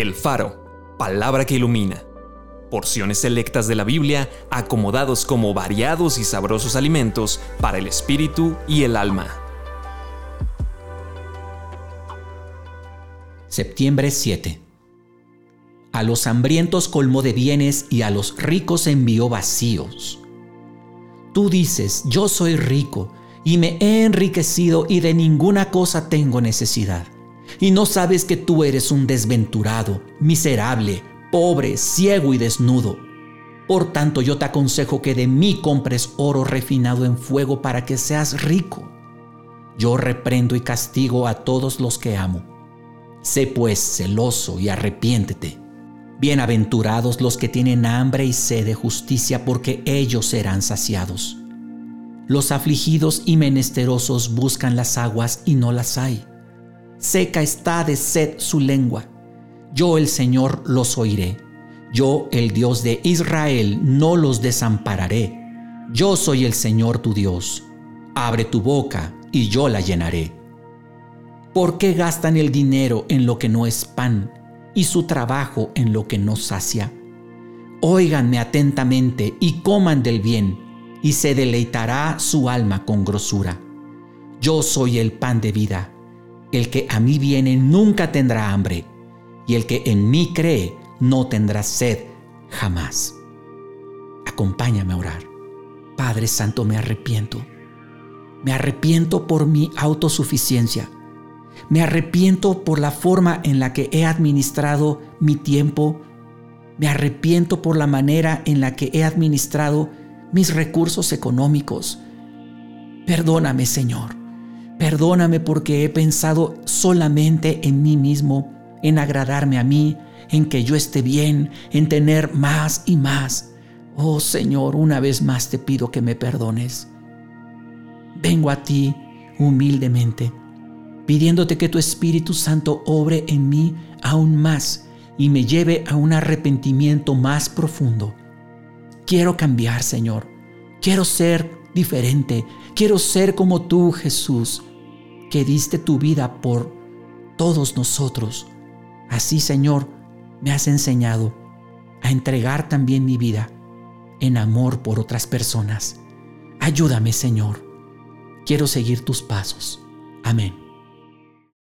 El Faro, palabra que ilumina. Porciones selectas de la Biblia acomodados como variados y sabrosos alimentos para el espíritu y el alma. Septiembre 7. A los hambrientos colmó de bienes y a los ricos envió vacíos. Tú dices, yo soy rico y me he enriquecido y de ninguna cosa tengo necesidad y no sabes que tú eres un desventurado, miserable, pobre, ciego y desnudo. Por tanto yo te aconsejo que de mí compres oro refinado en fuego para que seas rico. Yo reprendo y castigo a todos los que amo. Sé pues celoso y arrepiéntete. Bienaventurados los que tienen hambre y sed de justicia, porque ellos serán saciados. Los afligidos y menesterosos buscan las aguas y no las hay seca está de sed su lengua. Yo el Señor los oiré. Yo el Dios de Israel no los desampararé. Yo soy el Señor tu Dios. Abre tu boca y yo la llenaré. ¿Por qué gastan el dinero en lo que no es pan y su trabajo en lo que no sacia? Óiganme atentamente y coman del bien, y se deleitará su alma con grosura. Yo soy el pan de vida. El que a mí viene nunca tendrá hambre, y el que en mí cree no tendrá sed jamás. Acompáñame a orar. Padre Santo, me arrepiento. Me arrepiento por mi autosuficiencia. Me arrepiento por la forma en la que he administrado mi tiempo. Me arrepiento por la manera en la que he administrado mis recursos económicos. Perdóname, Señor. Perdóname porque he pensado solamente en mí mismo, en agradarme a mí, en que yo esté bien, en tener más y más. Oh Señor, una vez más te pido que me perdones. Vengo a ti humildemente, pidiéndote que tu Espíritu Santo obre en mí aún más y me lleve a un arrepentimiento más profundo. Quiero cambiar, Señor. Quiero ser diferente. Quiero ser como tú, Jesús que diste tu vida por todos nosotros. Así, Señor, me has enseñado a entregar también mi vida en amor por otras personas. Ayúdame, Señor. Quiero seguir tus pasos. Amén.